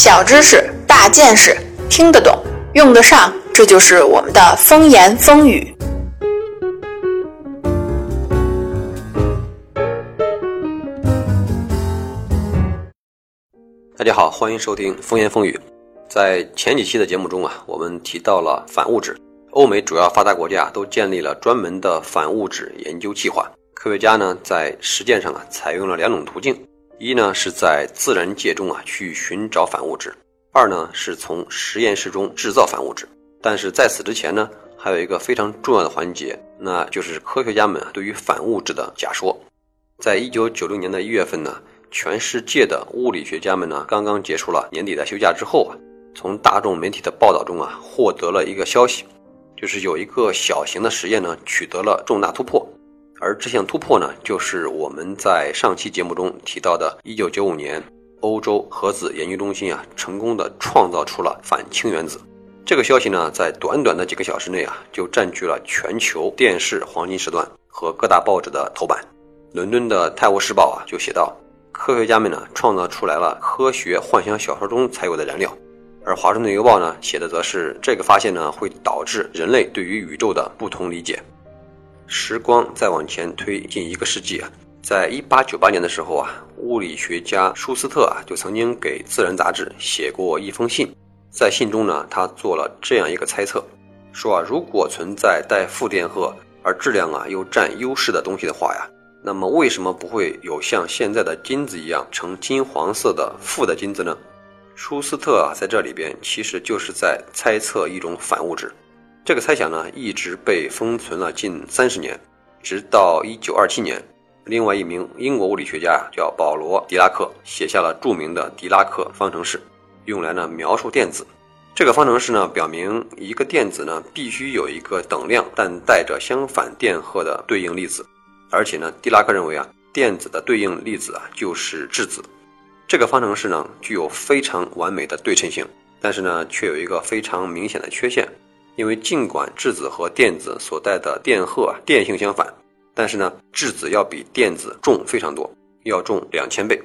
小知识、大见识，听得懂，用得上，这就是我们的风言风语。大家好，欢迎收听风言风语。在前几期的节目中啊，我们提到了反物质，欧美主要发达国家都建立了专门的反物质研究计划。科学家呢，在实践上啊，采用了两种途径：一呢是在自然界中啊去寻找反物质；二呢是从实验室中制造反物质。但是在此之前呢，还有一个非常重要的环节，那就是科学家们对于反物质的假说。在一九九六年的一月份呢，全世界的物理学家们呢，刚刚结束了年底的休假之后啊。从大众媒体的报道中啊，获得了一个消息，就是有一个小型的实验呢取得了重大突破，而这项突破呢，就是我们在上期节目中提到的1995年，欧洲核子研究中心啊成功的创造出了反氢原子。这个消息呢，在短短的几个小时内啊，就占据了全球电视黄金时段和各大报纸的头版。伦敦的《泰晤士报》啊就写道，科学家们呢创造出来了科学幻想小说中才有的燃料。而华盛顿邮报呢写的则是这个发现呢会导致人类对于宇宙的不同理解。时光再往前推进一个世纪啊，在一八九八年的时候啊，物理学家舒斯特啊就曾经给《自然》杂志写过一封信，在信中呢他做了这样一个猜测，说啊如果存在带负电荷而质量啊又占优势的东西的话呀，那么为什么不会有像现在的金子一样呈金黄色的负的金子呢？舒斯特啊，在这里边其实就是在猜测一种反物质。这个猜想呢，一直被封存了近三十年，直到一九二七年，另外一名英国物理学家叫保罗·狄拉克写下了著名的狄拉克方程式，用来呢描述电子。这个方程式呢，表明一个电子呢必须有一个等量但带着相反电荷的对应粒子，而且呢，狄拉克认为啊，电子的对应粒子啊就是质子。这个方程式呢，具有非常完美的对称性，但是呢，却有一个非常明显的缺陷，因为尽管质子和电子所带的电荷啊电性相反，但是呢，质子要比电子重非常多，要重两千倍，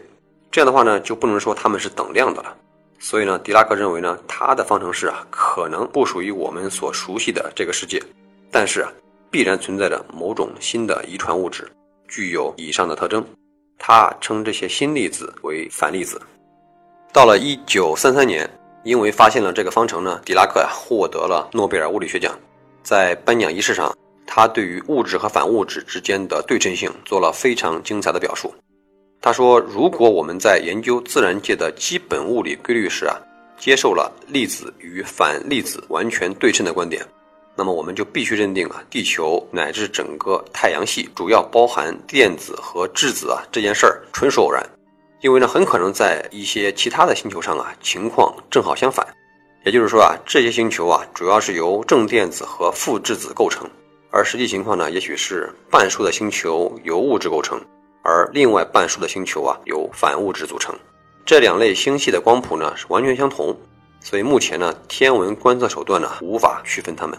这样的话呢，就不能说它们是等量的了。所以呢，狄拉克认为呢，他的方程式啊，可能不属于我们所熟悉的这个世界，但是啊，必然存在着某种新的遗传物质，具有以上的特征。他称这些新粒子为反粒子。到了一九三三年，因为发现了这个方程呢，狄拉克呀获得了诺贝尔物理学奖。在颁奖仪式上，他对于物质和反物质之间的对称性做了非常精彩的表述。他说：“如果我们在研究自然界的基本物理规律时啊，接受了粒子与反粒子完全对称的观点。”那么我们就必须认定啊，地球乃至整个太阳系主要包含电子和质子啊这件事儿纯属偶然，因为呢很可能在一些其他的星球上啊情况正好相反，也就是说啊这些星球啊主要是由正电子和负质子构成，而实际情况呢也许是半数的星球由物质构成，而另外半数的星球啊由反物质组成，这两类星系的光谱呢是完全相同，所以目前呢天文观测手段呢无法区分它们。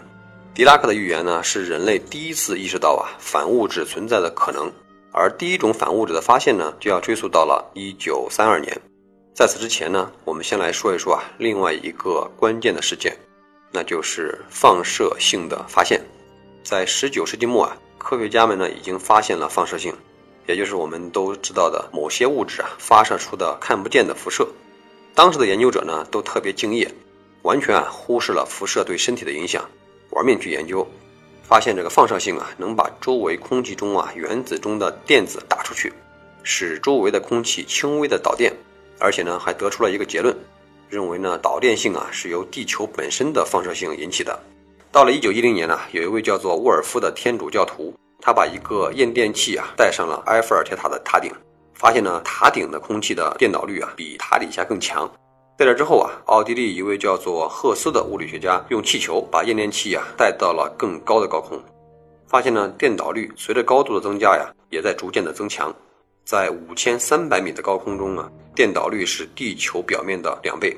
狄拉克的预言呢，是人类第一次意识到啊反物质存在的可能，而第一种反物质的发现呢，就要追溯到了一九三二年。在此之前呢，我们先来说一说啊另外一个关键的事件，那就是放射性的发现。在十九世纪末啊，科学家们呢已经发现了放射性，也就是我们都知道的某些物质啊发射出的看不见的辐射。当时的研究者呢都特别敬业，完全啊忽视了辐射对身体的影响。玩命去研究，发现这个放射性啊，能把周围空气中啊原子中的电子打出去，使周围的空气轻微的导电，而且呢还得出了一个结论，认为呢导电性啊是由地球本身的放射性引起的。到了一九一零年呢，有一位叫做沃尔夫的天主教徒，他把一个验电器啊带上了埃菲尔铁塔的塔顶，发现呢塔顶的空气的电导率啊比塔底下更强。在这之后啊，奥地利一位叫做赫斯的物理学家用气球把验电器啊带到了更高的高空，发现呢电导率随着高度的增加呀，也在逐渐的增强。在五千三百米的高空中啊，电导率是地球表面的两倍。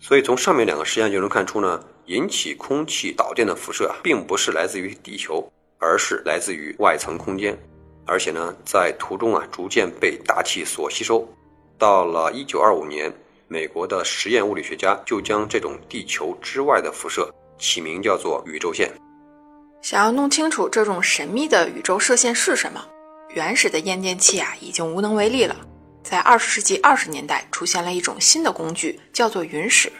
所以从上面两个实验就能看出呢，引起空气导电的辐射啊，并不是来自于地球，而是来自于外层空间，而且呢在途中啊逐渐被大气所吸收。到了一九二五年。美国的实验物理学家就将这种地球之外的辐射起名叫做宇宙线。想要弄清楚这种神秘的宇宙射线是什么，原始的验电器啊已经无能为力了。在二十世纪二十年代，出现了一种新的工具，叫做云史。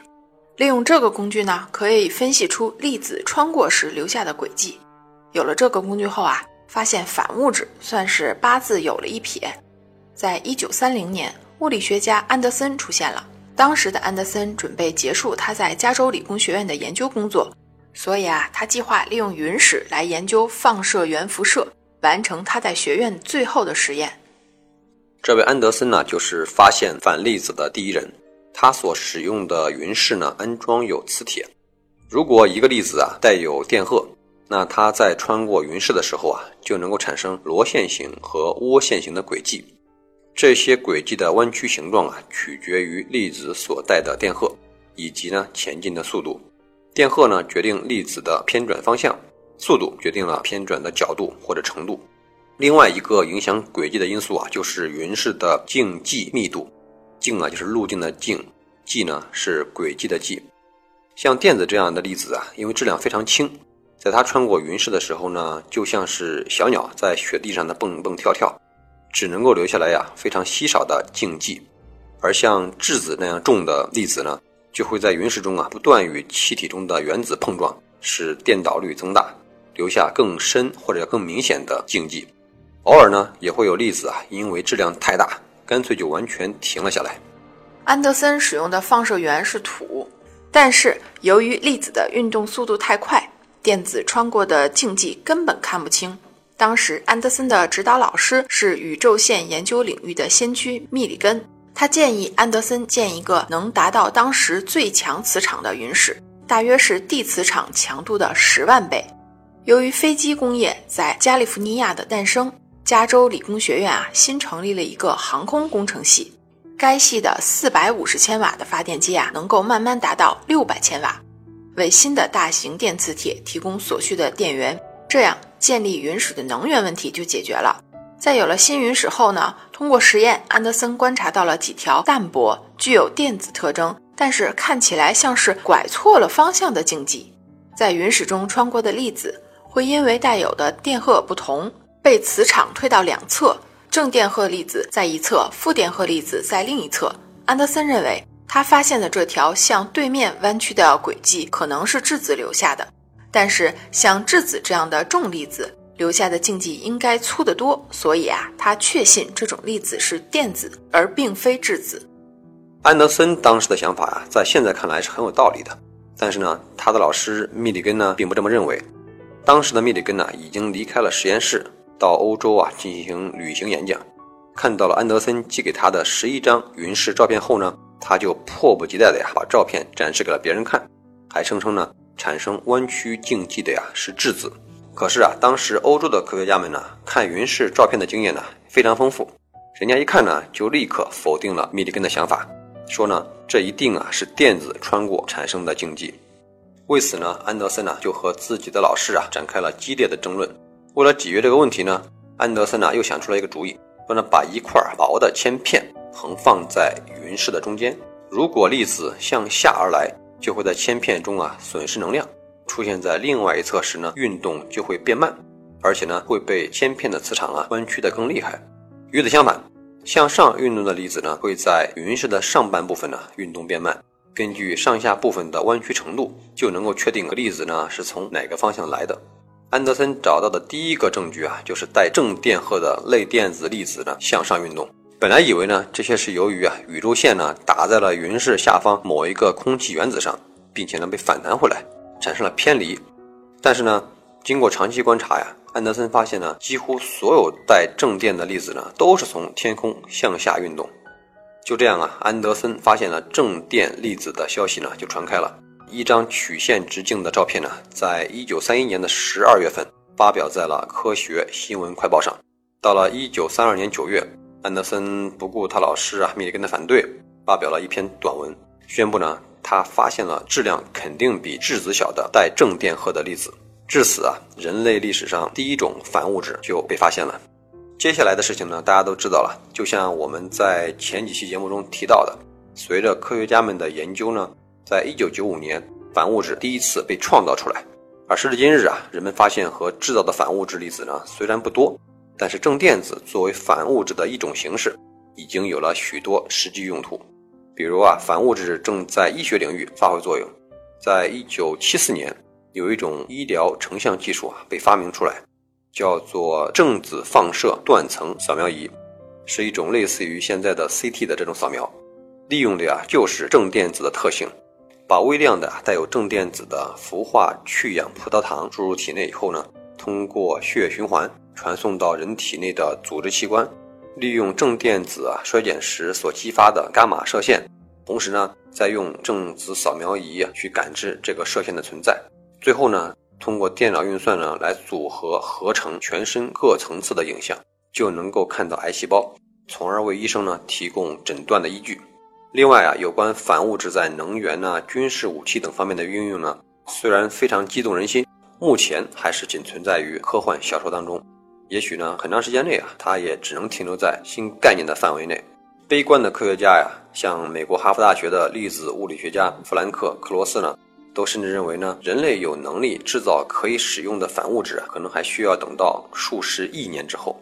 利用这个工具呢，可以分析出粒子穿过时留下的轨迹。有了这个工具后啊，发现反物质算是八字有了一撇。在一九三零年，物理学家安德森出现了。当时的安德森准备结束他在加州理工学院的研究工作，所以啊，他计划利用云史来研究放射源辐射，完成他在学院最后的实验。这位安德森呢，就是发现反粒子的第一人。他所使用的云室呢，安装有磁铁。如果一个粒子啊带有电荷，那它在穿过云室的时候啊，就能够产生螺旋形和涡线形的轨迹。这些轨迹的弯曲形状啊，取决于粒子所带的电荷以及呢前进的速度。电荷呢决定粒子的偏转方向，速度决定了偏转的角度或者程度。另外一个影响轨迹的因素啊，就是云室的径迹密度。径啊，就是路径的径；迹呢，是轨迹的迹。像电子这样的粒子啊，因为质量非常轻，在它穿过云室的时候呢，就像是小鸟在雪地上的蹦蹦跳跳，只能够留下来呀非常稀少的径迹。而像质子那样重的粒子呢，就会在云室中啊不断与气体中的原子碰撞，使电导率增大，留下更深或者更明显的径迹。偶尔呢，也会有粒子啊，因为质量太大，干脆就完全停了下来。安德森使用的放射源是土，但是由于粒子的运动速度太快，电子穿过的径迹根本看不清。当时安德森的指导老师是宇宙线研究领域的先驱密里根，他建议安德森建一个能达到当时最强磁场的云室，大约是地磁场强度的十万倍。由于飞机工业在加利福尼亚的诞生。加州理工学院啊，新成立了一个航空工程系。该系的四百五十千瓦的发电机啊，能够慢慢达到六百千瓦，为新的大型电磁铁提供所需的电源。这样，建立云室的能源问题就解决了。在有了新云室后呢，通过实验，安德森观察到了几条淡薄、具有电子特征，但是看起来像是拐错了方向的径迹。在云室中穿过的粒子，会因为带有的电荷不同。被磁场推到两侧，正电荷粒子在一侧，负电荷粒子在另一侧。安德森认为，他发现的这条向对面弯曲的轨迹可能是质子留下的，但是像质子这样的重粒子留下的径迹应该粗得多，所以啊，他确信这种粒子是电子，而并非质子。安德森当时的想法啊，在现在看来是很有道理的，但是呢，他的老师密里根呢，并不这么认为。当时的密里根呢，已经离开了实验室。到欧洲啊进行旅行演讲，看到了安德森寄给他的十一张云室照片后呢，他就迫不及待的呀把照片展示给了别人看，还声称呢产生弯曲径迹的呀是质子。可是啊，当时欧洲的科学家们呢看云室照片的经验呢非常丰富，人家一看呢就立刻否定了密里根的想法，说呢这一定啊是电子穿过产生的径迹。为此呢，安德森呢就和自己的老师啊展开了激烈的争论。为了解决这个问题呢，安德森呢又想出了一个主意，说呢把一块薄的铅片横放在云室的中间，如果粒子向下而来，就会在铅片中啊损失能量；出现在另外一侧时呢，运动就会变慢，而且呢会被铅片的磁场啊弯曲的更厉害。与此相反，向上运动的粒子呢会在云室的上半部分呢运动变慢，根据上下部分的弯曲程度，就能够确定粒子呢是从哪个方向来的。安德森找到的第一个证据啊，就是带正电荷的类电子粒子呢向上运动。本来以为呢，这些是由于啊宇宙线呢打在了云室下方某一个空气原子上，并且呢被反弹回来，产生了偏离。但是呢，经过长期观察呀，安德森发现呢，几乎所有带正电的粒子呢都是从天空向下运动。就这样啊，安德森发现了正电粒子的消息呢就传开了。一张曲线直径的照片呢，在一九三一年的十二月份发表在了《科学新闻快报》上。到了一九三二年九月，安德森不顾他老师啊密里根的反对，发表了一篇短文，宣布呢他发现了质量肯定比质子小的带正电荷的粒子。至此啊，人类历史上第一种反物质就被发现了。接下来的事情呢，大家都知道了，就像我们在前几期节目中提到的。随着科学家们的研究呢，在一九九五年，反物质第一次被创造出来。而时至今日啊，人们发现和制造的反物质粒子呢，虽然不多，但是正电子作为反物质的一种形式，已经有了许多实际用途。比如啊，反物质正在医学领域发挥作用。在一九七四年，有一种医疗成像技术啊被发明出来，叫做正子放射断层扫描仪，是一种类似于现在的 CT 的这种扫描，利用的呀就是正电子的特性，把微量的带有正电子的氟化去氧葡萄糖注入体内以后呢，通过血液循环传送到人体内的组织器官。利用正电子啊衰减时所激发的伽马射线，同时呢，再用正子扫描仪去感知这个射线的存在，最后呢，通过电脑运算呢来组合合成全身各层次的影像，就能够看到癌细胞，从而为医生呢提供诊断的依据。另外啊，有关反物质在能源呢、军事武器等方面的应用呢，虽然非常激动人心，目前还是仅存在于科幻小说当中。也许呢，很长时间内啊，它也只能停留在新概念的范围内。悲观的科学家呀，像美国哈佛大学的粒子物理学家弗兰克·克罗斯呢，都甚至认为呢，人类有能力制造可以使用的反物质，可能还需要等到数十亿年之后。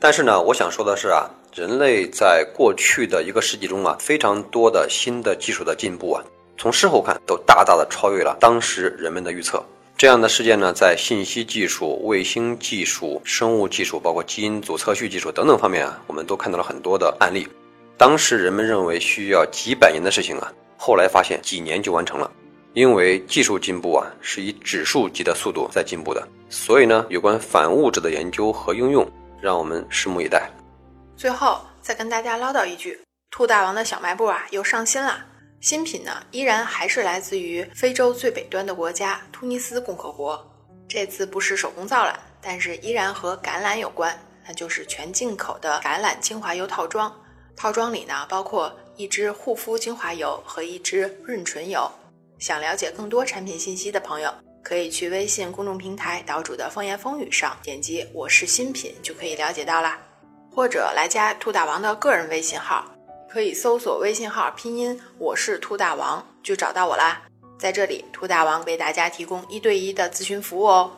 但是呢，我想说的是啊，人类在过去的一个世纪中啊，非常多的新的技术的进步啊，从事后看都大大的超越了当时人们的预测。这样的事件呢，在信息技术、卫星技术、生物技术，包括基因组测序技术等等方面啊，我们都看到了很多的案例。当时人们认为需要几百年的事情啊，后来发现几年就完成了。因为技术进步啊，是以指数级的速度在进步的。所以呢，有关反物质的研究和应用，让我们拭目以待。最后再跟大家唠叨一句：兔大王的小卖部啊，又上新了。新品呢，依然还是来自于非洲最北端的国家突尼斯共和国。这次不是手工皂了，但是依然和橄榄有关，那就是全进口的橄榄精华油套装。套装里呢，包括一支护肤精华油和一支润唇油。想了解更多产品信息的朋友，可以去微信公众平台岛主的风言风语上点击“我是新品”就可以了解到啦，或者来加兔大王的个人微信号。可以搜索微信号拼音我是兔大王就找到我啦，在这里兔大王为大家提供一对一的咨询服务哦。